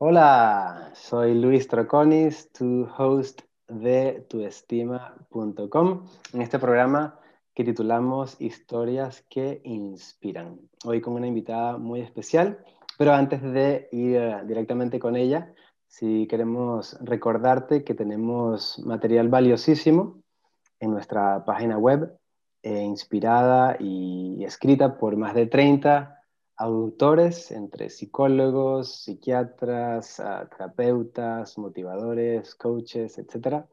Hola, soy Luis Troconis, tu host de tuestima.com, en este programa que titulamos Historias que Inspiran. Hoy con una invitada muy especial, pero antes de ir eh, directamente con ella, si queremos recordarte que tenemos material valiosísimo en nuestra página web, eh, inspirada y escrita por más de 30 autores, entre psicólogos, psiquiatras, ah, terapeutas, motivadores, coaches, etc.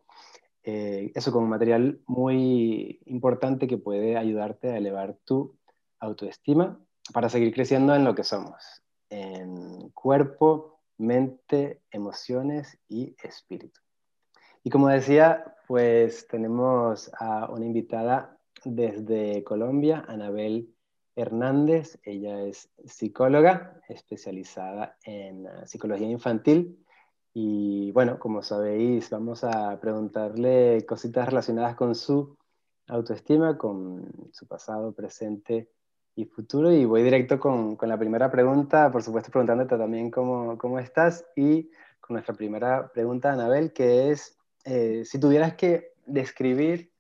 Eh, eso como material muy importante que puede ayudarte a elevar tu autoestima para seguir creciendo en lo que somos, en cuerpo, mente, emociones y espíritu. Y como decía, pues tenemos a una invitada desde Colombia, Anabel Hernández. Ella es psicóloga especializada en ah, psicología infantil. Y bueno, como sabéis, vamos a preguntarle cositas relacionadas con su autoestima, con su pasado, presente y futuro. Y voy directo con, la primera pregunta, por supuesto preguntándote también cómo, cómo estás. Y con nuestra primera pregunta, Anabel, que es, eh, si tuvieras que describir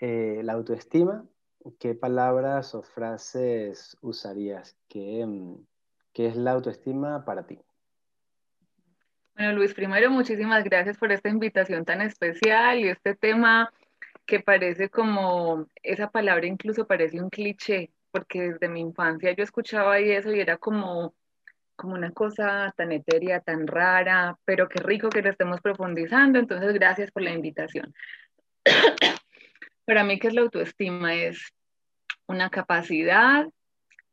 eh, la autoestima, ¿qué palabras o frases usarías? Mm, ¿Qué, es la autoestima para ti? Bueno, Luis, primero muchísimas gracias por esta invitación tan especial y este tema que parece como, esa palabra incluso parece un cliché, porque desde mi infancia yo escuchaba y eso y era como, como una cosa tan etérea, tan rara, pero qué rico que lo estemos profundizando, entonces gracias por la invitación. Para mí, ¿qué es la autoestima? Es una capacidad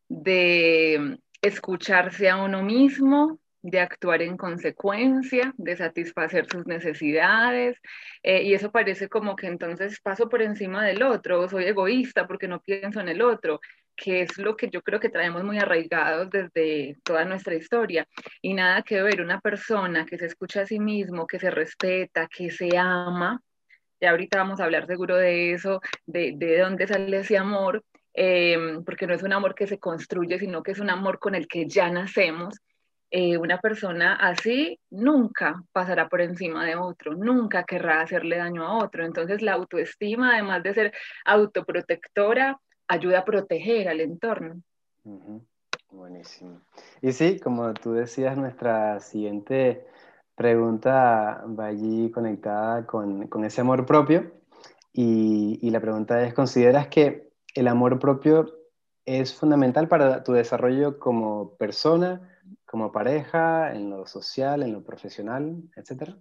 de escucharse a uno mismo, de actuar en consecuencia, de satisfacer sus necesidades. Eh, y eso parece como que entonces paso por encima del otro, soy egoísta porque no pienso en el otro, que es lo que yo creo que traemos muy arraigados desde toda nuestra historia. Y nada que ver, una persona que se escucha a sí mismo, que se respeta, que se ama, ya ahorita vamos a hablar seguro de eso, de, de dónde sale ese amor, Em, porque no es un amor que se construye, sino que es un amor con el que ya nacemos. Eh, una persona así nunca pasará por encima de otro, nunca querrá hacerle daño a otro. Entonces la autoestima, además de ser autoprotectora, ayuda a proteger al entorno. Buenísimo. Y sí, como tú decías, nuestra siguiente pregunta va allí conectada con, con ese amor propio. Y, y, la pregunta es, ¿consideras que el amor propio es fundamental para tu desarrollo como persona, como pareja, en lo social, en lo profesional, etcétera?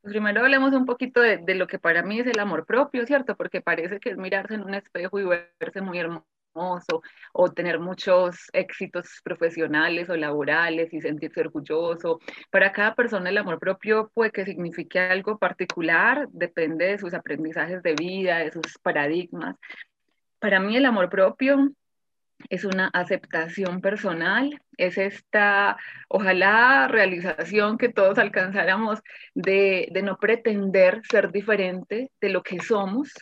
Pues primero hablemos un poquito de, lo que para mí es el amor propio, ¿cierto? Porque parece que es mirarse en un espejo y verse muy hermoso o tener muchos éxitos profesionales o laborales y sentirse orgulloso. Para cada persona el amor propio puede que signifique algo particular, depende de sus aprendizajes de vida, de sus paradigmas. Para mí el amor propio es una aceptación personal, es esta, ojalá, realización que todos alcanzáramos de, de no pretender ser diferente de lo que somos.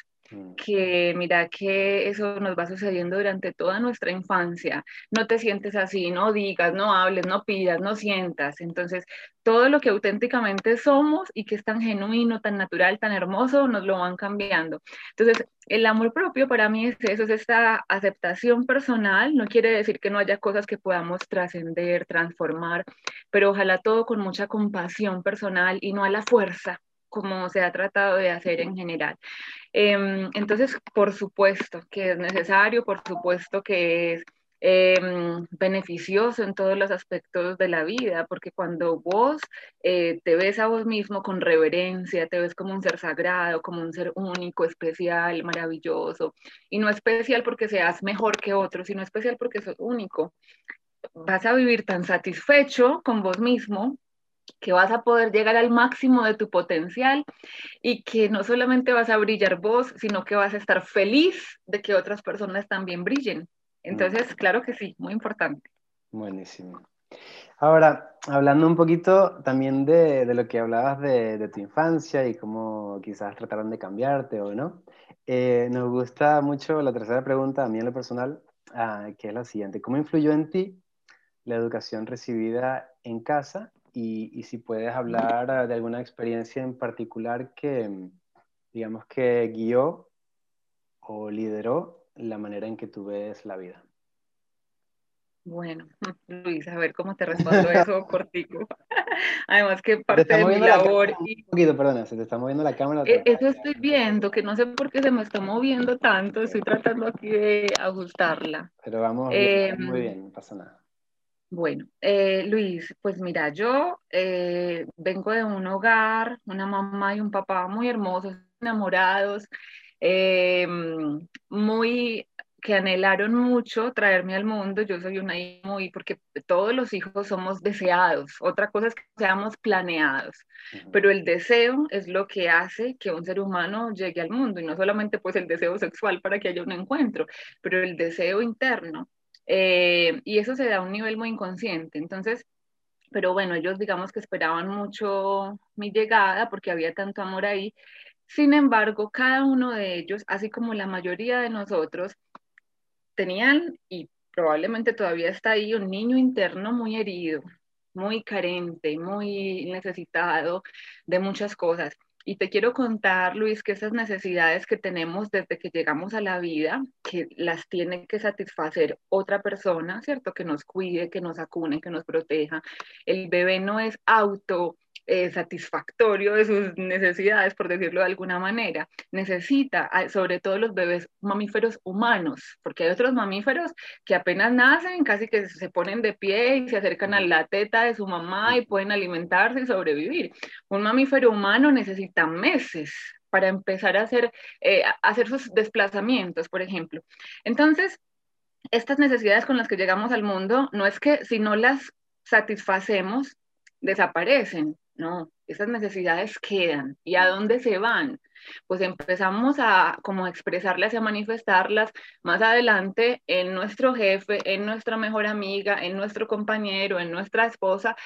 Que mira que eso nos va sucediendo durante toda nuestra infancia. No te sientes así, no digas, no hables, no pidas, no sientas. Entonces, todo lo que auténticamente somos y que es tan genuino, tan natural, tan hermoso, nos lo van cambiando. Entonces, el amor propio para mí es eso, es esta aceptación personal. No quiere decir que no haya cosas que podamos trascender, transformar, pero ojalá todo con mucha compasión personal y no a la fuerza como se ha tratado de hacer en general. Em, entonces, por supuesto que es necesario, por supuesto que es em, beneficioso en todos los aspectos de la vida, porque cuando vos eh, te ves a vos mismo con reverencia, te ves como un ser sagrado, como un ser único, especial, maravilloso, y no especial porque seas mejor que otro, sino especial porque sos único, vas a vivir tan satisfecho con vos mismo que vas a poder llegar al máximo de tu potencial y que no solamente vas a brillar vos, sino que vas a estar feliz de que otras personas también brillen. Entonces, claro que sí, muy importante. Buenísimo. Ahora, hablando un poquito también de, lo que hablabas de, tu infancia y cómo quizás trataron de cambiarte o no, eh, nos gusta mucho la tercera pregunta, a mí en lo personal, ah, que es la siguiente. ¿Cómo influyó en ti la educación recibida en casa y, si puedes hablar de alguna experiencia en particular que, digamos, que guió o lideró la manera en que tú ves la vida. Bueno, Luis, a ver cómo te respondo eso cortico. Además que parte de mi labor... Un poquito, perdona, se te está moviendo la cámara. E, eso estoy viendo, que no sé por qué se me está moviendo tanto, estoy tratando aquí de ajustarla. Pero vamos muy em, bien, no pasa nada. Bueno, eh, Luis, pues mira, yo eh, vengo de un hogar, una mamá y un papá muy hermosos, enamorados, em, muy que anhelaron mucho traerme al mundo. Yo soy una hija muy, porque todos los hijos somos deseados. Otra cosa es que seamos planeados, pero el deseo es lo que hace que un ser humano llegue al mundo y no solamente pues el deseo sexual para que haya un encuentro, pero el deseo interno. Eh, y eso se da a un nivel muy inconsciente. Entonces, pero bueno, ellos digamos que esperaban mucho mi llegada porque había tanto amor ahí. Sin embargo, cada uno de ellos, así como la mayoría de nosotros, tenían y probablemente todavía está ahí un niño interno muy herido, muy carente, muy necesitado de muchas cosas. Y te quiero contar, Luis, que esas necesidades que tenemos desde que llegamos a la vida, que las tiene que satisfacer otra persona, ¿cierto? Que nos cuide, que nos acune, que nos proteja. El bebé no es auto eh, satisfactorio de sus necesidades, por decirlo de alguna manera. Necesita, sobre todo los bebés mamíferos humanos, porque hay otros mamíferos que apenas nacen, casi que se ponen de pie y se acercan a la teta de su mamá y pueden alimentarse y sobrevivir. Un mamífero humano necesita meses para empezar a hacer, eh, a hacer sus desplazamientos, por ejemplo. Entonces, estas necesidades con las que llegamos al mundo, no es que si no las satisfacemos, desaparecen, no, esas necesidades quedan. ¿Y a dónde se van? Pues empezamos a como expresarlas y a manifestarlas más adelante en nuestro jefe, en nuestra mejor amiga, en nuestro compañero, en nuestra esposa.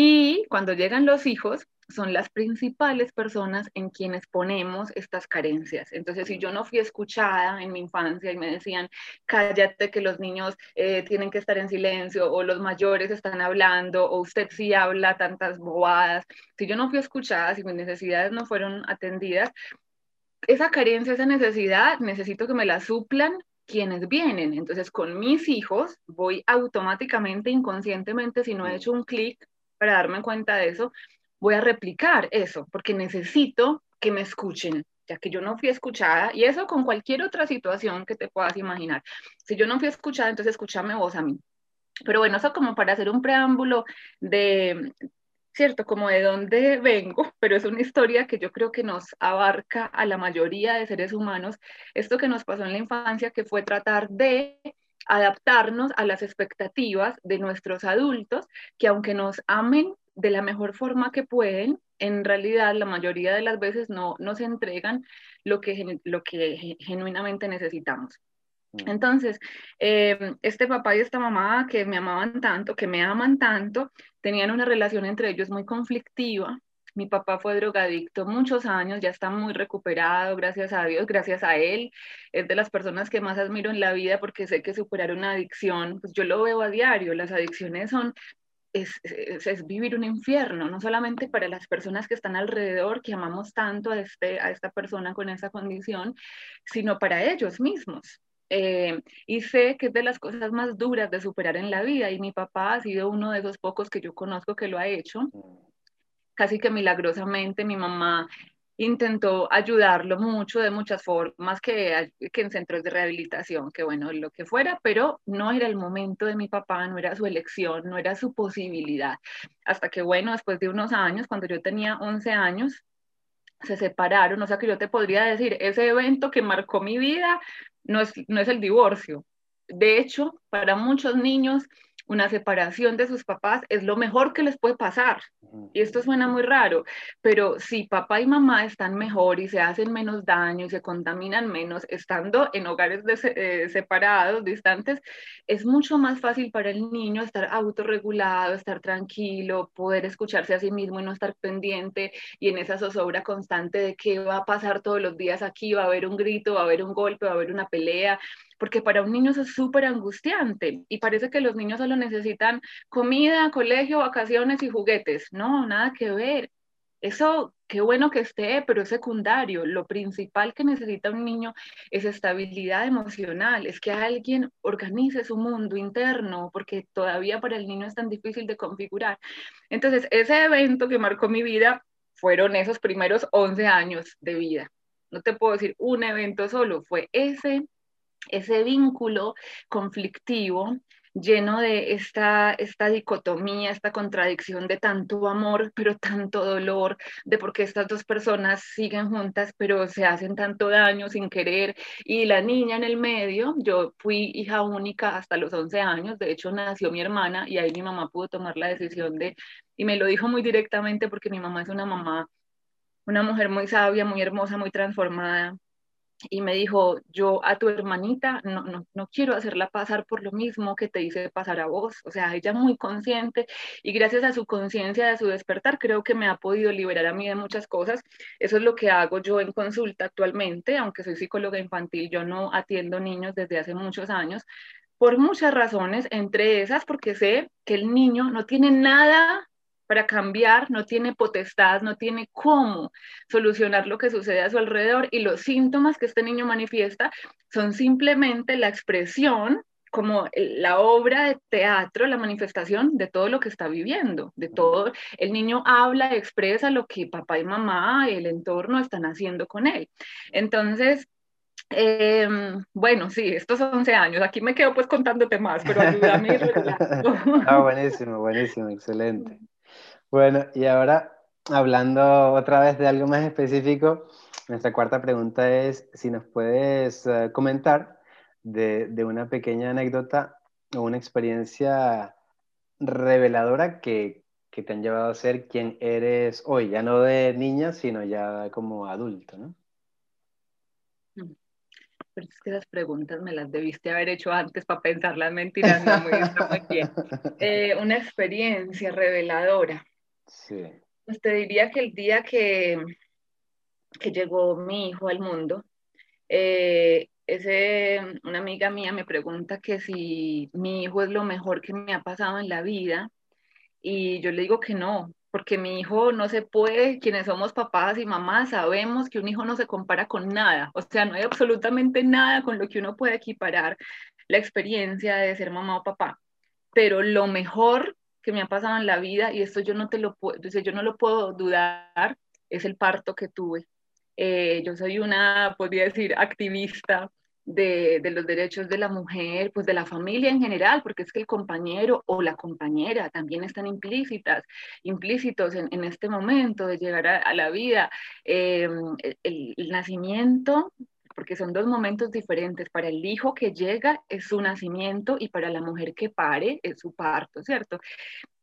Y cuando llegan los hijos, son las principales personas en quienes ponemos estas carencias. Entonces, si yo no fui escuchada en mi infancia y me decían, cállate que los niños eh, tienen que estar en silencio o los mayores están hablando o usted sí habla tantas bobadas, si yo no fui escuchada, si mis necesidades no fueron atendidas, esa carencia, esa necesidad, necesito que me la suplan quienes vienen. Entonces, con mis hijos voy automáticamente, inconscientemente, si no he hecho un clic para darme cuenta de eso, voy a replicar eso, porque necesito que me escuchen, ya que yo no fui escuchada, y eso con cualquier otra situación que te puedas imaginar. Si yo no fui escuchada, entonces escúchame vos a mí. Pero bueno, eso como para hacer un preámbulo de, cierto, como de dónde vengo, pero es una historia que yo creo que nos abarca a la mayoría de seres humanos, esto que nos pasó en la infancia, que fue tratar de adaptarnos a las expectativas de nuestros adultos, que aunque nos amen de la mejor forma que pueden, en realidad la mayoría de las veces no nos entregan lo que, lo que genuinamente necesitamos. Mm. Entonces, em, este papá y esta mamá que me amaban tanto, que me aman tanto, tenían una relación entre ellos muy conflictiva. Mi papá fue drogadicto muchos años, ya está muy recuperado, gracias a Dios, gracias a él. Es de las personas que más admiro en la vida porque sé que superar una adicción, pues yo lo veo a diario, las adicciones son es, es, vivir un infierno, no solamente para las personas que están alrededor, que amamos tanto a, este, a esta persona con esa condición, sino para ellos mismos. Eh, y sé que es de las cosas más duras de superar en la vida y mi papá ha sido uno de esos pocos que yo conozco que lo ha hecho. Casi que milagrosamente mi mamá intentó ayudarlo mucho de muchas formas que, que, en centros de rehabilitación, que bueno, lo que fuera, pero no era el momento de mi papá, no era su elección, no era su posibilidad. Hasta que bueno, después de unos años, cuando yo tenía 11 años, se separaron, o sea que yo te podría decir, ese evento que marcó mi vida no es, no es el divorcio. De hecho, para muchos niños, una separación de sus papás es lo mejor que les puede pasar. Y esto suena muy raro, pero si papá y mamá están mejor y se hacen menos daño y se contaminan menos estando en hogares eh, separados, distantes, es mucho más fácil para el niño estar autorregulado, estar tranquilo, poder escucharse a sí mismo y no estar pendiente y en esa zozobra constante de qué va a pasar todos los días aquí, va a haber un grito, va a haber un golpe, va a haber una pelea, porque para un niño eso es súper angustiante y parece que los niños solo necesitan comida, colegio, vacaciones y juguetes. No, nada que ver. Eso, qué bueno que esté, pero es secundario. Lo principal que necesita un niño es estabilidad emocional, es que alguien organice su mundo interno, porque todavía para el niño es tan difícil de configurar. Entonces, ese evento que marcó mi vida fueron esos primeros 11 años de vida. No te puedo decir un evento solo, fue ese, ese vínculo conflictivo lleno de esta, esta dicotomía, esta contradicción de tanto amor, pero tanto dolor, de por qué estas dos personas siguen juntas, pero se hacen tanto daño sin querer. Y la niña en el medio, yo fui hija única hasta los 11 años, de hecho nació mi hermana y ahí mi mamá pudo tomar la decisión de, y me lo dijo muy directamente porque mi mamá es una mamá, una mujer muy sabia, muy hermosa, muy transformada, y me dijo, yo a tu hermanita no, no, no, quiero hacerla pasar por lo mismo que te hice pasar a vos. O sea, ella muy consciente y gracias a su conciencia de su despertar creo que me ha podido liberar a mí de muchas cosas. Eso es lo que hago yo en consulta actualmente, aunque soy psicóloga infantil, yo no atiendo niños desde hace muchos años, por muchas razones, entre esas porque sé que el niño no tiene nada para cambiar, no tiene potestad, no tiene cómo solucionar lo que sucede a su alrededor y los síntomas que este niño manifiesta son simplemente la expresión como la obra de teatro, la manifestación de todo lo que está viviendo, de todo, el niño habla, expresa lo que papá y mamá, el entorno están haciendo con él. Entonces, em, bueno, sí, estos 11 años, aquí me quedo pues contándote más, pero ayúdame. ah, buenísimo, buenísimo, excelente. Bueno, y ahora hablando otra vez de algo más específico, nuestra cuarta pregunta es si nos puedes eh, comentar de, una pequeña anécdota o una experiencia reveladora que, que, te han llevado a ser quien eres hoy, ya no de niña, sino ya como adulto, ¿no? Mm. Pero es que esas preguntas me las debiste haber hecho antes para pensar las mentiras, no muy, muy bien. Eh, una experiencia reveladora. Sí. Pues te diría que el día que, que llegó mi hijo al mundo, eh, ese, una amiga mía me pregunta que si mi hijo es lo mejor que me ha pasado en la vida y yo le digo que no, porque mi hijo no se puede, quienes somos papás y mamás sabemos que un hijo no se compara con nada, o sea, no hay absolutamente nada con lo que uno puede equiparar la experiencia de ser mamá o papá, pero lo mejor que me ha pasado en la vida y esto yo no te lo puedo, yo no lo puedo dudar, es el parto que tuve. Eh, yo soy una, podría decir, activista de, de, los derechos de la mujer, pues de la familia en general, porque es que el compañero o la compañera también están implícitas, implícitos en, en este momento de llegar a, la vida. Eh, el, nacimiento porque son dos momentos diferentes. Para el hijo que llega es su nacimiento y para la mujer que pare es su parto, ¿cierto?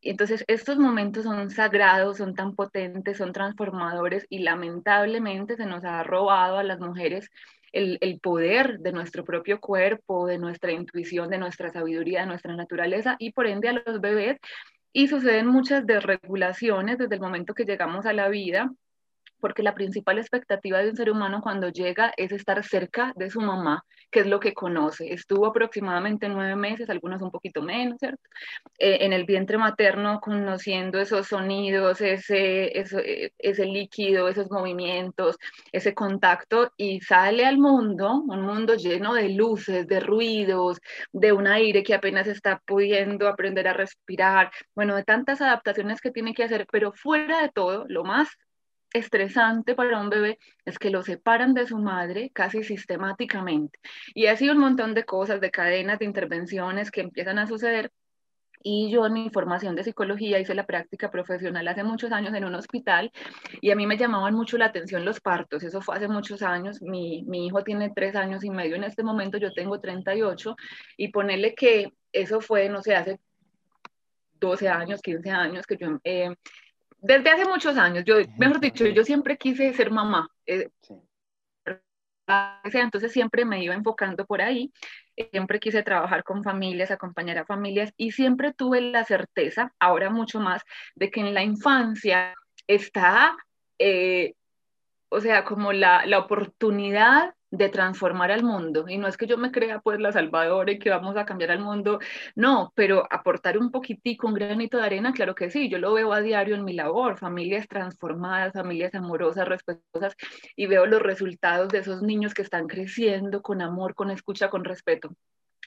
Entonces, estos momentos son sagrados, son tan potentes, son transformadores y lamentablemente se nos ha robado a las mujeres el, el, poder de nuestro propio cuerpo, de nuestra intuición, de nuestra sabiduría, de nuestra naturaleza y por ende a los bebés. Y suceden muchas desregulaciones desde el momento que llegamos a la vida porque la principal expectativa de un ser humano cuando llega es estar cerca de su mamá, que es lo que conoce. Estuvo aproximadamente nueve meses, algunos un poquito menos, ¿cierto? Eh, en el vientre materno, conociendo esos sonidos, ese, ese, ese líquido, esos movimientos, ese contacto, y sale al mundo, un mundo lleno de luces, de ruidos, de un aire que apenas está pudiendo aprender a respirar, bueno, de tantas adaptaciones que tiene que hacer, pero fuera de todo, lo más estresante para un bebé es que lo separan de su madre casi sistemáticamente. Y sido un montón de cosas, de cadenas, de intervenciones que empiezan a suceder. Y yo en mi formación de psicología hice la práctica profesional hace muchos años en un hospital y a mí me llamaban mucho la atención los partos. Eso fue hace muchos años. Mi, mi hijo tiene tres años y medio en este momento, yo tengo 38 y ponerle que eso fue, no sé, hace 12 años, 15 años que yo eh, desde hace muchos años, yo, mejor dicho, yo siempre quise ser mamá. Eh, entonces siempre me iba enfocando por ahí, siempre quise trabajar con familias, acompañar a familias y siempre tuve la certeza, ahora mucho más, de que en la infancia está, eh, o sea, como la, la oportunidad de transformar al mundo. Y no es que yo me crea pues la salvadora y que vamos a cambiar al mundo, no, pero aportar un poquitico, un granito de arena, claro que sí, yo lo veo a diario en mi labor, familias transformadas, familias amorosas, respetuosas, y veo los resultados de esos niños que están creciendo con amor, con escucha, con respeto.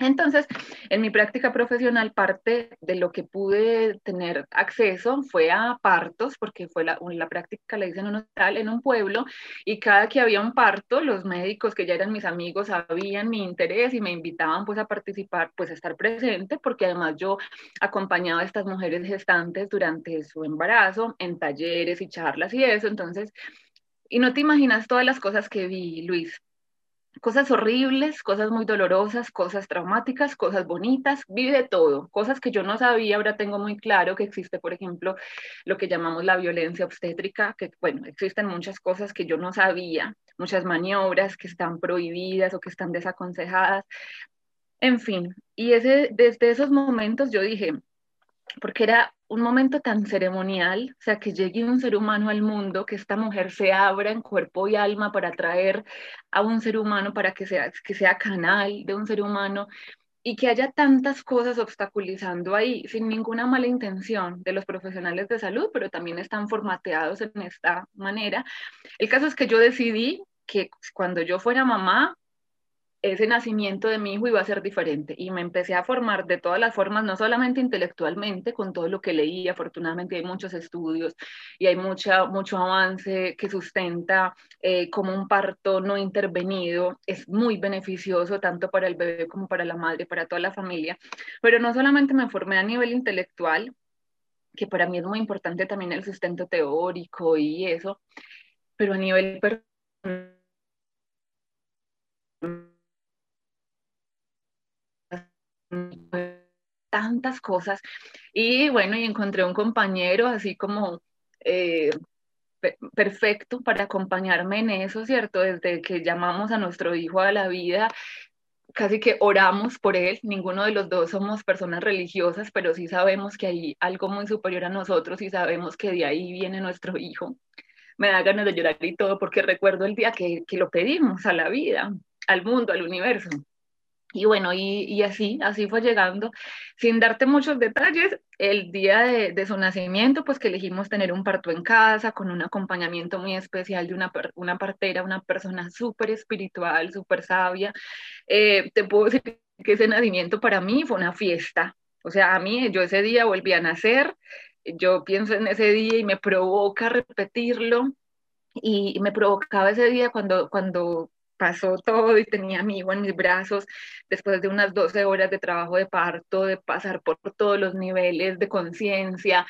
Entonces, en mi práctica profesional, parte de lo que pude tener acceso fue a partos, porque fue la, práctica la hice en un hospital, en un pueblo, y cada que había un parto, los médicos que ya eran mis amigos sabían mi interés y me invitaban pues a participar, pues a estar presente, porque además yo acompañaba a estas mujeres gestantes durante su embarazo en talleres y charlas y eso, entonces, y no te imaginas todas las cosas que vi, Luis cosas horribles, cosas muy dolorosas, cosas traumáticas, cosas bonitas, vive todo, cosas que yo no sabía, ahora tengo muy claro que existe, por ejemplo, lo que llamamos la violencia obstétrica, que bueno, existen muchas cosas que yo no sabía, muchas maniobras que están prohibidas o que están desaconsejadas, en fin, y ese, desde esos momentos yo dije, porque era un momento tan ceremonial, o sea, que llegue un ser humano al mundo, que esta mujer se abra en cuerpo y alma para traer a un ser humano, para que sea, que sea canal de un ser humano, y que haya tantas cosas obstaculizando ahí, sin ninguna mala intención de los profesionales de salud, pero también están formateados en esta manera. El caso es que yo decidí que cuando yo fuera mamá, ese nacimiento de mi hijo iba a ser diferente y me empecé a formar de todas las formas, no solamente intelectualmente, con todo lo que leí, afortunadamente hay muchos estudios y hay mucha, mucho avance que sustenta eh, como un parto no intervenido es muy beneficioso tanto para el bebé como para la madre, para toda la familia, pero no solamente me formé a nivel intelectual, que para mí es muy importante también el sustento teórico y eso, pero a nivel personal tantas cosas. Y bueno, y encontré un compañero así como eh, perfecto para acompañarme en eso, ¿cierto? Desde que llamamos a nuestro hijo a la vida, casi que oramos por él. Ninguno de los dos somos personas religiosas, pero sí sabemos que hay algo muy superior a nosotros y sabemos que de ahí viene nuestro hijo. Me da ganas de llorar y todo porque recuerdo el día que, que lo pedimos a la vida, al mundo, al universo. Y bueno, y, así, así fue llegando. Sin darte muchos detalles, el día de, su nacimiento, pues que elegimos tener un parto en casa, con un acompañamiento muy especial de una, una partera, una persona súper espiritual, súper sabia. Eh, te puedo decir que ese nacimiento para mí fue una fiesta. O sea, a mí, yo ese día volví a nacer, yo pienso en ese día y me provoca repetirlo. Y me provocaba ese día cuando, cuando pasó todo y tenía a mi hijo en mis brazos después de unas 12 horas de trabajo de parto, de pasar por todos los niveles de conciencia,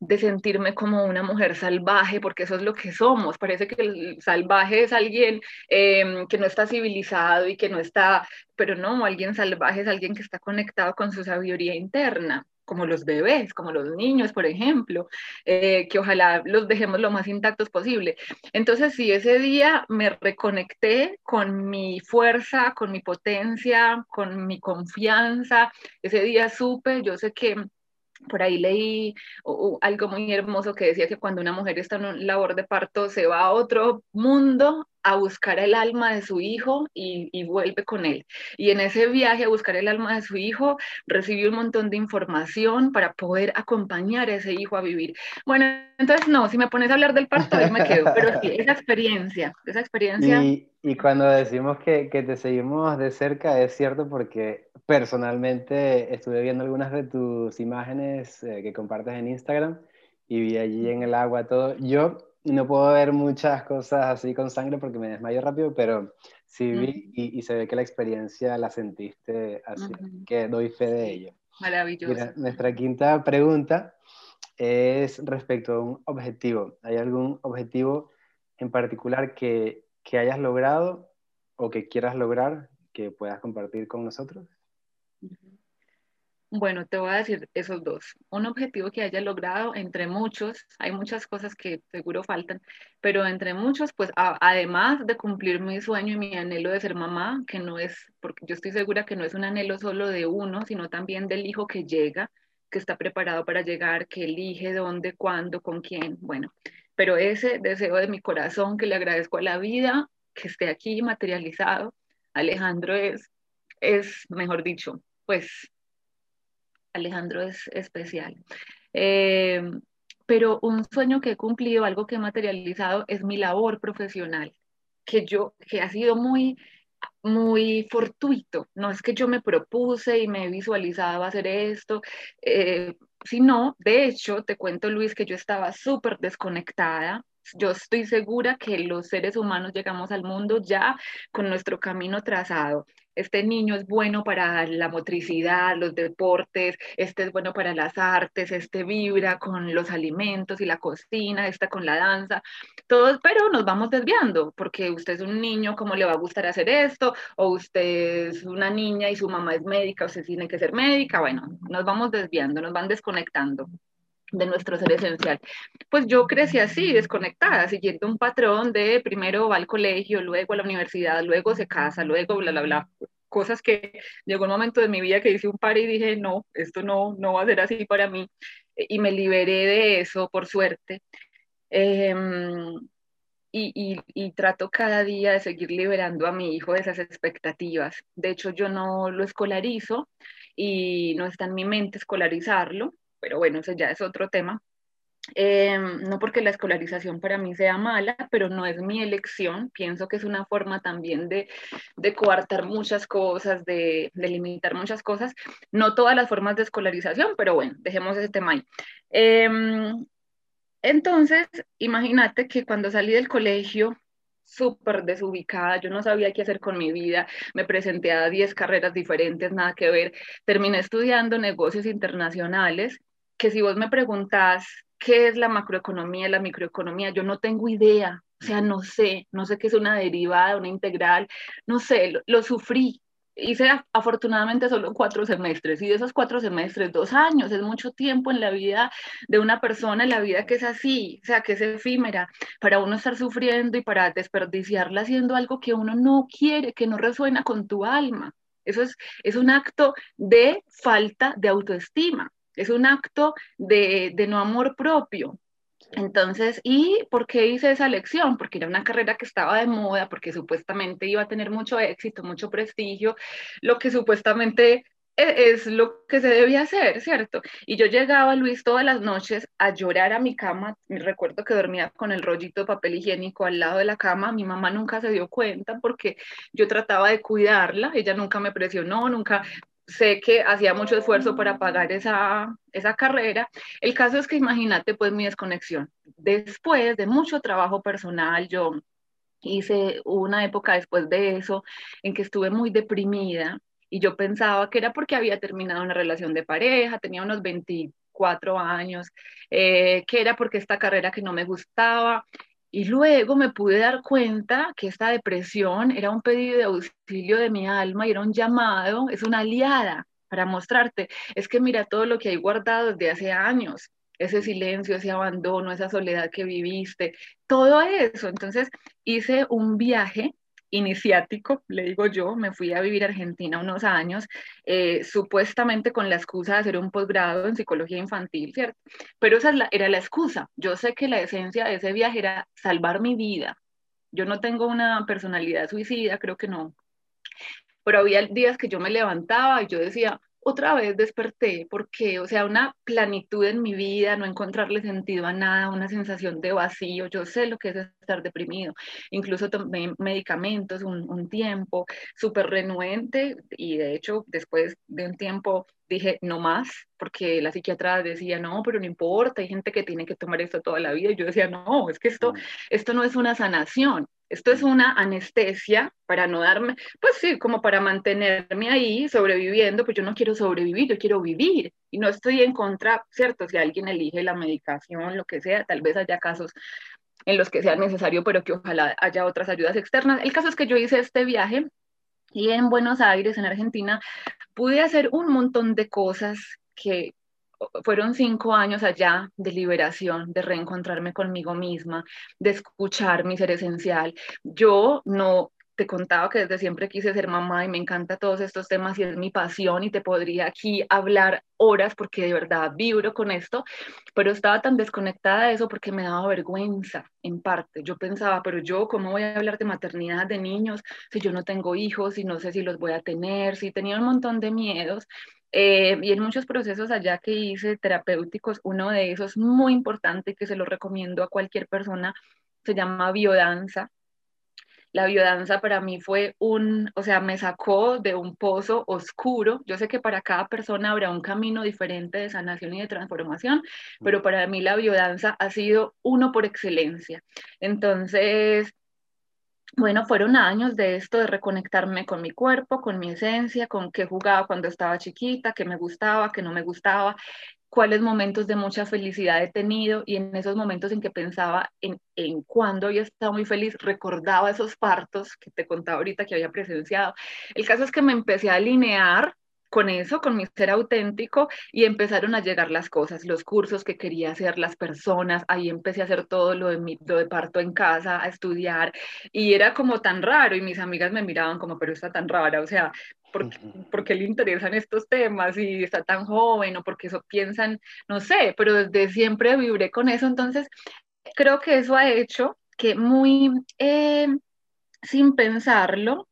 de sentirme como una mujer salvaje, porque eso es lo que somos. Parece que el salvaje es alguien em, que no está civilizado y que no está, pero no, alguien salvaje es alguien que está conectado con su sabiduría interna como los bebés, como los niños, por ejemplo, eh, que ojalá los dejemos lo más intactos posible. Entonces, si ese día me reconecté con mi fuerza, con mi potencia, con mi confianza, ese día supe, yo sé que por ahí leí algo muy hermoso que decía que cuando una mujer está en un labor de parto se va a otro mundo a buscar el alma de su hijo y, vuelve con él. Y en ese viaje a buscar el alma de su hijo recibió un montón de información para poder acompañar a ese hijo a vivir. Bueno, entonces no, si me pones a hablar del parto, ahí me quedo, pero sí, esa experiencia, esa experiencia. Y, y cuando decimos que, que te seguimos de cerca, es cierto porque personalmente estuve viendo algunas de tus imágenes eh, que compartes en Instagram y vi allí en el agua todo. Yo no puedo ver muchas cosas así con sangre porque me desmayo rápido, pero sí vi y, se ve que la experiencia la sentiste así, que doy fe de ello. Maravilloso. nuestra quinta pregunta es respecto a un objetivo. ¿Hay algún objetivo en particular que, que hayas logrado o que quieras lograr que puedas compartir con nosotros? Bueno, te voy a decir esos dos. Un objetivo que haya logrado entre muchos, hay muchas cosas que seguro faltan, pero entre muchos, pues además de cumplir mi sueño y mi anhelo de ser mamá, que no es, porque yo estoy segura que no es un anhelo solo de uno, sino también del hijo que llega, que está preparado para llegar, que elige dónde, cuándo, con quién, bueno, pero ese deseo de mi corazón que le agradezco a la vida que esté aquí materializado, Alejandro es, es mejor dicho, pues Alejandro es especial. Eh, pero un sueño que he cumplido, algo que he materializado, es mi labor profesional, que yo, que ha sido muy, muy fortuito. No es que yo me propuse y me visualizaba hacer esto, eh, sino, de hecho, te cuento, Luis, que yo estaba súper desconectada yo estoy segura que los seres humanos llegamos al mundo ya con nuestro camino trazado. Este niño es bueno para la motricidad, los deportes, este es bueno para las artes, este vibra con los alimentos y la cocina, este con la danza, todos, pero nos vamos desviando, porque usted es un niño, ¿cómo le va a gustar hacer esto? O usted es una niña y su mamá es médica, usted tiene que ser médica, bueno, nos vamos desviando, nos van desconectando de nuestro ser esencial. Pues yo crecí así, desconectada, siguiendo un patrón de primero va al colegio, luego a la universidad, luego se casa, luego bla, bla, bla. Cosas que llegó un momento de mi vida que hice un par y dije, no, esto no, no va a ser así para mí. Y me liberé de eso, por suerte. Em, y, trato cada día de seguir liberando a mi hijo de esas expectativas. De hecho, yo no lo escolarizo y no está en mi mente escolarizarlo pero bueno, eso ya es otro tema. Em, no porque la escolarización para mí sea mala, pero no es mi elección. Pienso que es una forma también de, de coartar muchas cosas, de, de, limitar muchas cosas. No todas las formas de escolarización, pero bueno, dejemos ese tema ahí. Em, entonces, imagínate que cuando salí del colegio, súper desubicada, yo no sabía qué hacer con mi vida, me presenté a 10 carreras diferentes, nada que ver, terminé estudiando negocios internacionales que si vos me preguntás qué es la macroeconomía, la microeconomía, yo no tengo idea, o sea, no sé, no sé qué es una derivada, una integral, no sé, lo, sufrí. Hice afortunadamente solo cuatro semestres y de esos cuatro semestres, dos años, es mucho tiempo en la vida de una persona, en la vida que es así, o sea, que es efímera, para uno estar sufriendo y para desperdiciarla haciendo algo que uno no quiere, que no resuena con tu alma. Eso es, es un acto de falta de autoestima es un acto de, no amor propio. Entonces, ¿y por qué hice esa lección? Porque era una carrera que estaba de moda, porque supuestamente iba a tener mucho éxito, mucho prestigio, lo que supuestamente e, es lo que se debía hacer, ¿cierto? Y yo llegaba, Luis, todas las noches a llorar a mi cama. Me recuerdo que dormía con el rollito de papel higiénico al lado de la cama. Mi mamá nunca se dio cuenta porque yo trataba de cuidarla. Ella nunca me presionó, nunca sé que hacía mucho esfuerzo para pagar esa, esa carrera. El caso es que imagínate pues mi desconexión. Después de mucho trabajo personal, yo hice una época después de eso en que estuve muy deprimida y yo pensaba que era porque había terminado una relación de pareja, tenía unos 24 años, eh, que era porque esta carrera que no me gustaba y luego me pude dar cuenta que esta depresión era un pedido de auxilio de mi alma y era un llamado, es una aliada para mostrarte, es que mira todo lo que hay guardado desde hace años, ese silencio, ese abandono, esa soledad que viviste, todo eso. Entonces hice un viaje iniciático, le digo yo, me fui a vivir a Argentina unos años, eh, supuestamente con la excusa de hacer un posgrado en psicología infantil, ¿cierto? Pero esa era la excusa. Yo sé que la esencia de ese viaje era salvar mi vida. Yo no tengo una personalidad suicida, creo que no. Pero había días que yo me levantaba y yo decía, otra vez desperté, porque, o sea, una planitud en mi vida, no encontrarle sentido a nada, una sensación de vacío, yo sé lo que es estar deprimido, incluso tomé medicamentos un, un tiempo, súper renuente, y de hecho, después de un tiempo dije, no más, porque la psiquiatra decía, no, pero no importa, hay gente que tiene que tomar esto toda la vida, y yo decía, no, es que esto, mm. esto no es una sanación, esto es una anestesia para no darme, pues sí, como para mantenerme ahí sobreviviendo, pues yo no quiero sobrevivir, yo quiero vivir y no estoy en contra, ¿cierto? Si alguien elige la medicación, lo que sea, tal vez haya casos en los que sea necesario, pero que ojalá haya otras ayudas externas. El caso es que yo hice este viaje y en Buenos Aires, en Argentina, pude hacer un montón de cosas que fueron cinco años allá de liberación, de reencontrarme conmigo misma, de escuchar mi ser esencial. Yo no te contaba que desde siempre quise ser mamá y me encanta todos estos temas y es mi pasión y te podría aquí hablar horas porque de verdad vibro con esto, pero estaba tan desconectada de eso porque me daba vergüenza en parte. Yo pensaba, pero yo, ¿cómo voy a hablar de maternidad de niños si yo no tengo hijos y no sé si los voy a tener? Si tenía un montón de miedos. Eh, y en muchos procesos allá que hice terapéuticos, uno de esos muy importante que se lo recomiendo a cualquier persona se llama biodanza la biodanza para mí fue un, o sea, me sacó de un pozo oscuro. Yo sé que para cada persona habrá un camino diferente de sanación y de transformación, pero para mí la biodanza ha sido uno por excelencia. Entonces, bueno, fueron años de esto, de reconectarme con mi cuerpo, con mi esencia, con qué jugaba cuando estaba chiquita, qué me gustaba, qué no me gustaba, cuáles momentos de mucha felicidad he tenido y en esos momentos en que pensaba en, en cuándo había estado muy feliz, recordaba esos partos que te contaba ahorita que había presenciado. El caso es que me empecé a alinear con eso, con mi ser auténtico, y empezaron a llegar las cosas, los cursos que quería hacer, las personas, ahí empecé a hacer todo lo de, mi, lo de parto en casa, a estudiar, y era como tan raro, y mis amigas me miraban como, pero está tan rara, o sea, ¿por, ¿por qué le interesan estos temas y está tan joven, o porque eso piensan, no sé, pero desde siempre vibré con eso, entonces creo que eso ha hecho que muy... Eh, sin pensarlo,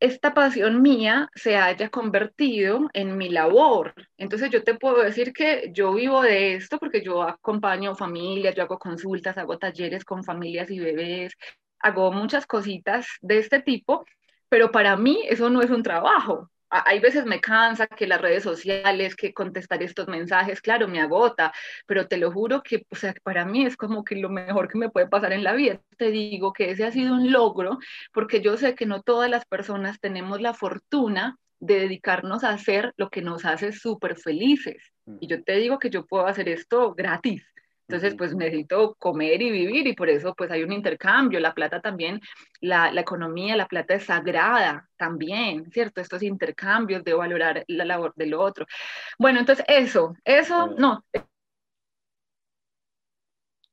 esta pasión mía se haya convertido en mi labor. Entonces yo te puedo decir que yo vivo de esto porque yo acompaño familias, yo hago consultas, hago talleres con familias y bebés, hago muchas cositas de este tipo, pero para mí eso no es un trabajo hay veces me cansa que las redes sociales, que contestar estos mensajes, claro, me agota, pero te lo juro que, o sea, para mí es como que lo mejor que me puede pasar en la vida. Te digo que ese ha sido un logro, porque yo sé que no todas las personas tenemos la fortuna de dedicarnos a hacer lo que nos hace súper felices. Mm. Y yo te digo que yo puedo hacer esto gratis. Entonces, pues necesito comer y vivir y por eso pues hay un intercambio. La plata también, la, la, economía, la plata es sagrada también, ¿cierto? Estos intercambios de valorar la labor del otro. Bueno, entonces eso, eso, no.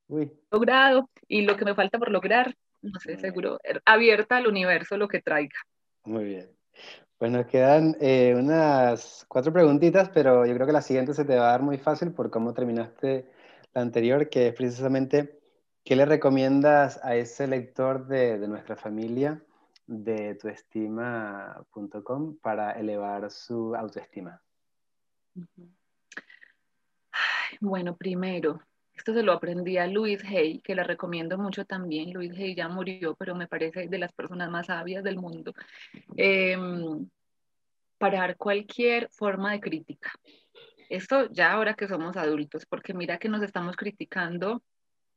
Uy. Logrado y lo que me falta por lograr, no sé, seguro, er, abierta al universo lo que traiga. Muy bien. Pues nos quedan eh, unas cuatro preguntitas, pero yo creo que la siguiente se te va a dar muy fácil por cómo terminaste la anterior, que es precisamente, ¿qué le recomiendas a ese lector de, nuestra familia de tuestima.com para elevar su autoestima? Bueno, primero, esto se lo aprendí a Luis Hay, que le recomiendo mucho también. Luis Hay ya murió, pero me parece de las personas más sabias del mundo. Eh, parar cualquier forma de crítica. Esto ya ahora que somos adultos, porque mira que nos estamos criticando,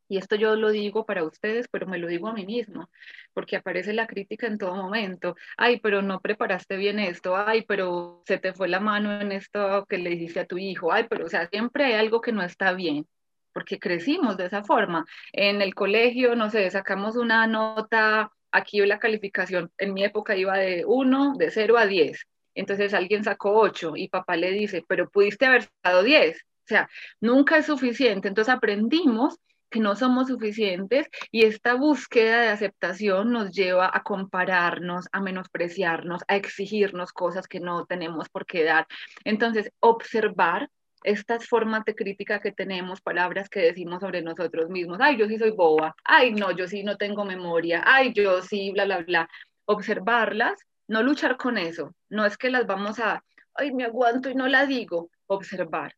y esto yo lo digo para ustedes, pero me lo digo a mí mismo, porque aparece la crítica en todo momento. Ay, pero no preparaste bien esto, ay, pero se te fue la mano en esto que le dijiste a tu hijo, ay, pero o sea, siempre hay algo que no está bien porque crecimos de esa forma. En el colegio, no sé, sacamos una nota, aquí la calificación en mi época iba de 1, de 0 a 10 entonces alguien sacó 8 y papá le dice, pero pudiste haber sacado 10. O sea, nunca es suficiente. Entonces aprendimos que no somos suficientes y esta búsqueda de aceptación nos lleva a compararnos, a menospreciarnos, a exigirnos cosas que no tenemos por qué dar. Entonces, observar estas formas de crítica que tenemos, palabras que decimos sobre nosotros mismos, ay, yo sí soy boba, ay, no, yo sí no tengo memoria, ay, yo sí, bla, bla, bla, observarlas no luchar con eso, no es que las vamos a, ay, me aguanto y no la digo, observar,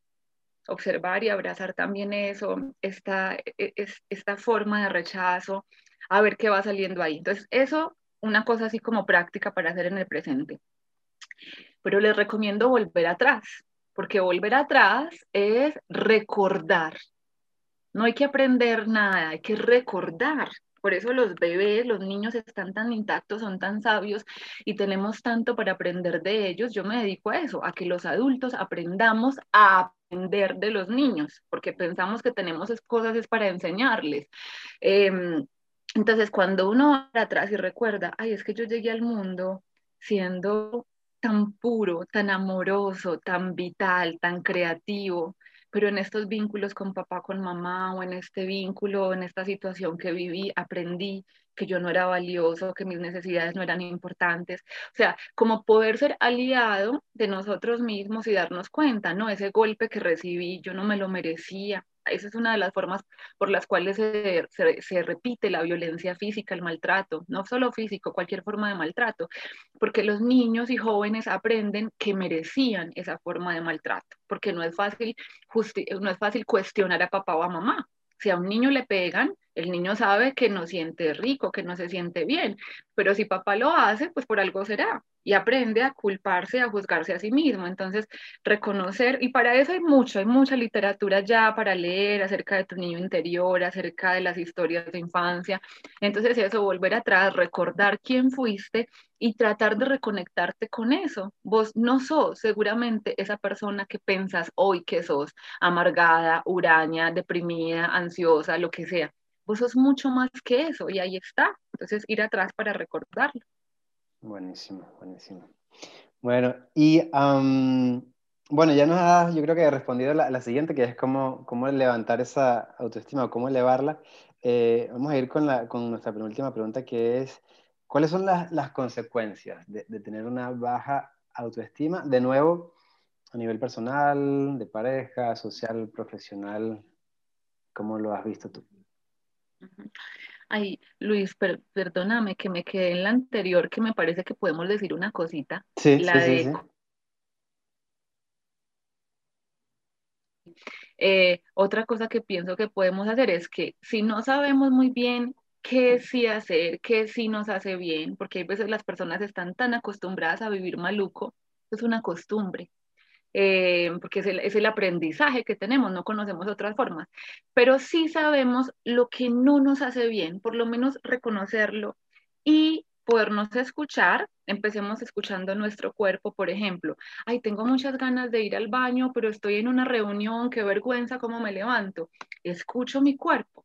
observar y abrazar también eso, esta, e, esta forma de rechazo, a ver qué va saliendo ahí. Entonces, eso, una cosa así como práctica para hacer en el presente. Pero les recomiendo volver atrás, porque volver atrás es recordar. No hay que aprender nada, hay que recordar. Por eso los bebés, los niños están tan intactos, son tan sabios y tenemos tanto para aprender de ellos. Yo me dedico a eso, a que los adultos aprendamos a aprender de los niños, porque pensamos que tenemos cosas es para enseñarles. Em, entonces, cuando uno va atrás y recuerda, ay, es que yo llegué al mundo siendo tan puro, tan amoroso, tan vital, tan creativo, pero en estos vínculos con papá, con mamá, o en este vínculo, en esta situación que viví, aprendí que yo no era valioso, que mis necesidades no eran importantes. O sea, como poder ser aliado de nosotros mismos y darnos cuenta, ¿no? Ese golpe que recibí, yo no me lo merecía, esa es una de las formas por las cuales se, se, repite la violencia física, el maltrato, no solo físico, cualquier forma de maltrato, porque los niños y jóvenes aprenden que merecían esa forma de maltrato, porque no es fácil, no es fácil cuestionar a papá o a mamá. Si a un niño le pegan, el niño sabe que no siente rico, que no se siente bien, pero si papá lo hace, pues por algo será y aprende a culparse, a juzgarse a sí mismo. Entonces, reconocer, y para eso hay mucho, hay mucha literatura ya para leer acerca de tu niño interior, acerca de las historias de infancia. Entonces, eso, volver atrás, recordar quién fuiste y tratar de reconectarte con eso. Vos no sos seguramente esa persona que pensas hoy que sos, amargada, huraña, deprimida, ansiosa, lo que sea. Vos sos mucho más que eso y ahí está. Entonces, ir atrás para recordarlo. Buenísimo, buenísimo. Bueno, y bueno, ya nos has, yo creo que he respondido la, la, siguiente, que es cómo, cómo levantar esa autoestima, cómo elevarla. Eh, vamos a ir con, la, con nuestra penúltima pregunta, que es, ¿cuáles son las, las consecuencias de, de, tener una baja autoestima? De nuevo, a nivel personal, de pareja, social, profesional, ¿cómo lo has visto tú? Ay, Luis, perdóname que me quedé en la anterior, que me parece que podemos decir una cosita. Sí, la sí, de... Eh, otra cosa que pienso que podemos hacer es que si no sabemos muy bien qué sí hacer, qué sí nos hace bien, porque hay veces las personas están tan acostumbradas a vivir maluco, es una costumbre. Eh, porque es el, es el, aprendizaje que tenemos, no conocemos otras formas, pero sí sabemos lo que no nos hace bien, por lo menos reconocerlo y podernos escuchar, empecemos escuchando nuestro cuerpo, por ejemplo, ay, tengo muchas ganas de ir al baño, pero estoy en una reunión, qué vergüenza cómo me levanto, escucho mi cuerpo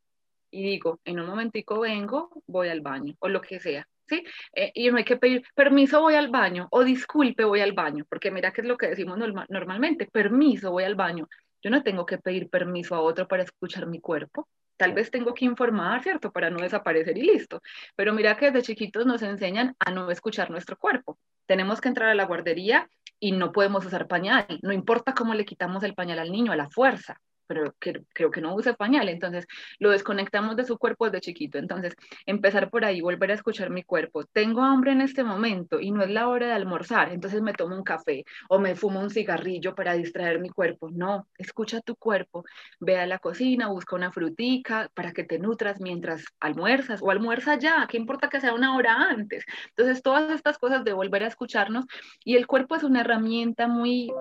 y digo, en un momentico vengo, voy al baño o lo que sea. ¿Sí? Eh, y no hay que pedir permiso, voy al baño, o disculpe, voy al baño, porque mira que es lo que decimos normalmente, permiso, voy al baño. Yo no tengo que pedir permiso a otro para escuchar mi cuerpo. Tal vez tengo que informar, ¿cierto? Para no desaparecer y listo. Pero mira que desde chiquitos nos enseñan a no escuchar nuestro cuerpo. Tenemos que entrar a la guardería y no podemos usar pañal. No importa cómo le quitamos el pañal al niño, a la fuerza pero creo que no usa pañal, entonces lo desconectamos de su cuerpo desde chiquito. Entonces, empezar por ahí, volver a escuchar mi cuerpo. Tengo hambre en este momento y no es la hora de almorzar, entonces me tomo un café o me fumo un cigarrillo para distraer mi cuerpo. No, escucha tu cuerpo, ve a la cocina, busca una frutica para que te nutras mientras almuerzas o almuerza ya, ¿qué importa que sea una hora antes? Entonces, todas estas cosas de volver a escucharnos y el cuerpo es una herramienta muy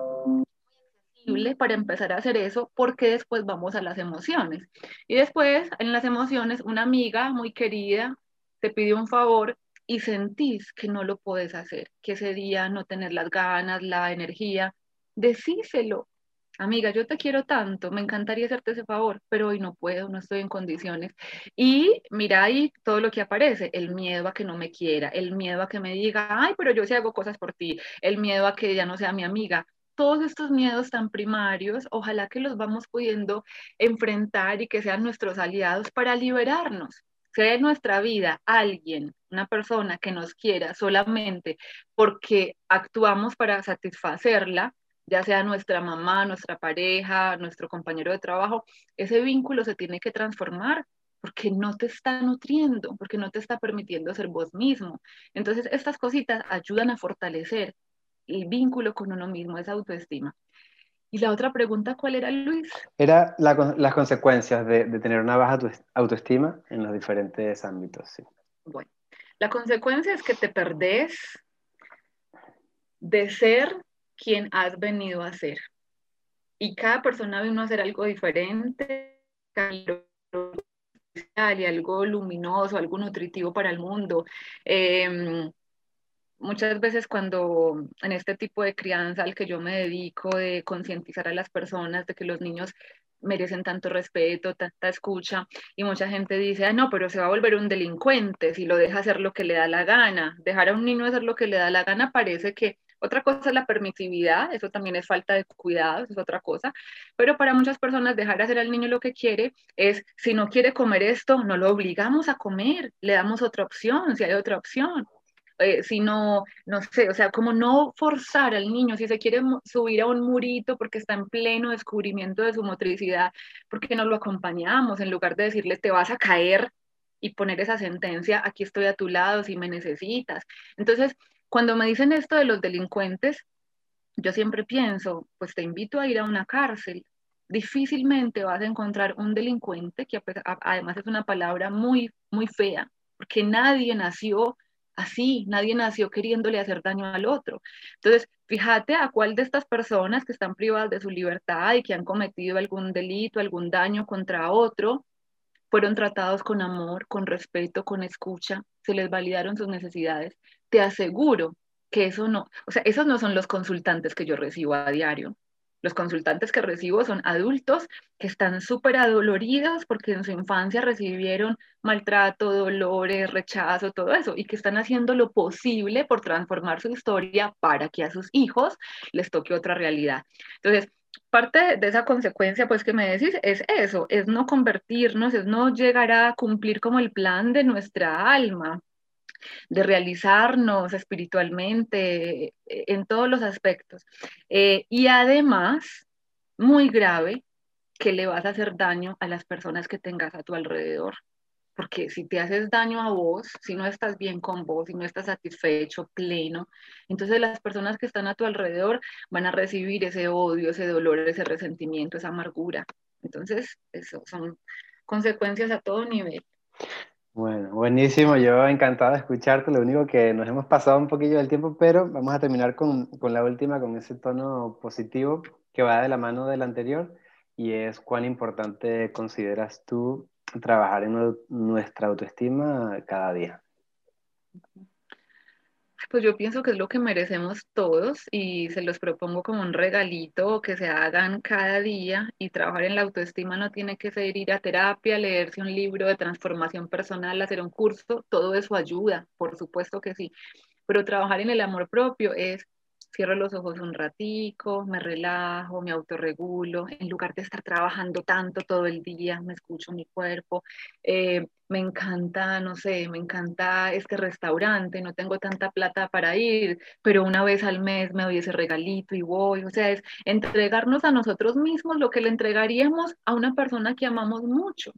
para empezar a hacer eso porque después vamos a las emociones. Y después en las emociones una amiga muy querida te pide un favor y sentís que no lo puedes hacer, que ese día no tener las ganas, la energía, decíselo. Amiga, yo te quiero tanto, me encantaría hacerte ese favor, pero hoy no puedo, no estoy en condiciones. Y mira ahí todo lo que aparece, el miedo a que no me quiera, el miedo a que me diga, ay, pero yo sí hago cosas por ti, el miedo a que ella no sea mi amiga todos estos miedos tan primarios, ojalá que los vamos pudiendo enfrentar y que sean nuestros aliados para liberarnos. Sea en nuestra vida alguien, una persona que nos quiera solamente porque actuamos para satisfacerla, ya sea nuestra mamá, nuestra pareja, nuestro compañero de trabajo, ese vínculo se tiene que transformar porque no te está nutriendo, porque no te está permitiendo ser vos mismo. Entonces, estas cositas ayudan a fortalecer el vínculo con uno mismo, esa autoestima. Y la otra pregunta, ¿cuál era, Luis? Era las consecuencias de, tener una baja autoestima en los diferentes ámbitos. Sí. Bueno, la consecuencia es que te perdés de ser quien has venido a ser. Y cada persona vino a hacer algo diferente, y algo luminoso, algo nutritivo para el mundo. Eh, muchas veces cuando en este tipo de crianza al que yo me dedico, de concientizar a las personas de que los niños merecen tanto respeto, tanta escucha, y mucha gente dice, ah, no, pero se va a volver un delincuente si lo deja hacer lo que le da la gana. Dejar a un niño hacer lo que le da la gana parece que Otra cosa es la permisividad, eso también es falta de cuidado, eso es otra cosa. Pero para muchas personas dejar hacer al niño lo que quiere es, si no quiere comer esto, no lo obligamos a comer, le damos otra opción, si hay otra opción. Eh, si no, no sé, o sea, como no forzar al niño, si se quiere subir a un murito porque está en pleno descubrimiento de su motricidad, porque no lo acompañamos en lugar de decirle te vas a caer y poner esa sentencia, aquí estoy a tu lado si me necesitas. Entonces, cuando me dicen esto de los delincuentes, yo siempre pienso, pues te invito a ir a una cárcel. Difícilmente vas a encontrar un delincuente, que además es una palabra muy, muy fea, porque nadie nació así, nadie nació queriéndole hacer daño al otro. Entonces, fíjate a cuál de estas personas que están privadas de su libertad y que han cometido algún delito, algún daño contra otro, fueron tratados con amor, con respeto, con escucha, se les validaron sus necesidades. Te aseguro que eso no, o sea, esos no son los consultantes que yo recibo a diario. Los consultantes que recibo son adultos que están súper adoloridos porque en su infancia recibieron maltrato, dolores, rechazo, todo eso, y que están haciendo lo posible por transformar su historia para que a sus hijos les toque otra realidad. Entonces, parte de esa consecuencia, pues que me decís, es eso, es no convertirnos, es no llegar a cumplir como el plan de nuestra alma, de realizarnos espiritualmente eh, en todos los aspectos. Eh, y además, muy grave, que le vas a hacer daño a las personas que tengas a tu alrededor. Porque si te haces daño a vos, si no estás bien con vos, si no estás satisfecho, pleno, entonces las personas que están a tu alrededor van a recibir ese odio, ese dolor, ese resentimiento, esa amargura. Entonces, eso son consecuencias a todo nivel. Bueno, buenísimo, yo encantado de escucharte, lo único que nos hemos pasado un poquillo del tiempo, pero vamos a terminar con, con la última, con ese tono positivo que va de la mano del anterior, y es cuán importante consideras tú trabajar en nuestra autoestima cada día. Pues yo pienso que es lo que merecemos todos y se los propongo como un regalito que se hagan cada día y trabajar en la autoestima no tiene que ser ir a terapia, leerse un libro de transformación personal, hacer un curso, todo eso ayuda, por supuesto que sí, pero trabajar en el amor propio es cierro los ojos un ratico, me relajo, me autorregulo, en lugar de estar trabajando tanto todo el día, me escucho mi cuerpo. Eh, me encanta, no sé, me encanta este restaurante, no tengo tanta plata para ir, pero una vez al mes me doy ese regalito y voy. O sea, es entregarnos a nosotros mismos lo que le entregaríamos a una persona que amamos mucho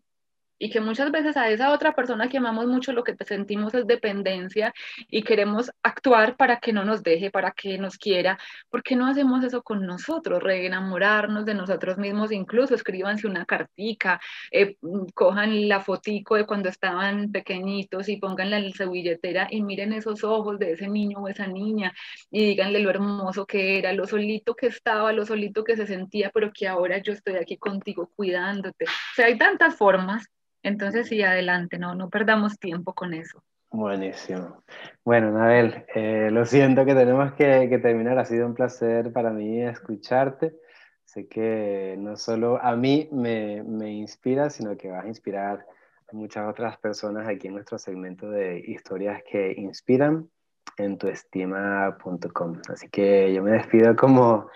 y que muchas veces a esa otra persona que amamos mucho lo que sentimos es dependencia y queremos actuar para que no nos deje, para que nos quiera. ¿Por qué no hacemos eso con nosotros? Reenamorarnos de nosotros mismos, incluso escríbanse una cartica, eh, cojan la fotico de cuando estaban pequeñitos y pónganla en su billetera y miren esos ojos de ese niño o esa niña y díganle lo hermoso que era, lo solito que estaba, lo solito que se sentía, pero que ahora yo estoy aquí contigo cuidándote. O sea, hay tantas formas entonces, sí, adelante, no, no perdamos tiempo con eso. Buenísimo. Bueno, Nabel, eh, lo siento que tenemos que, que, terminar. Ha sido un placer para mí escucharte. Sé que no solo a mí me, me inspira, sino que vas a inspirar a muchas otras personas aquí en nuestro segmento de historias que inspiran en tuestima.com. Así que yo me despido como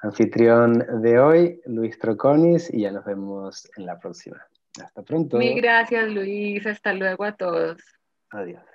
anfitrión de hoy, Luis Troconis, y ya nos vemos en la próxima. Hasta pronto. Mil gracias, Luis. Hasta luego a todos. Adiós.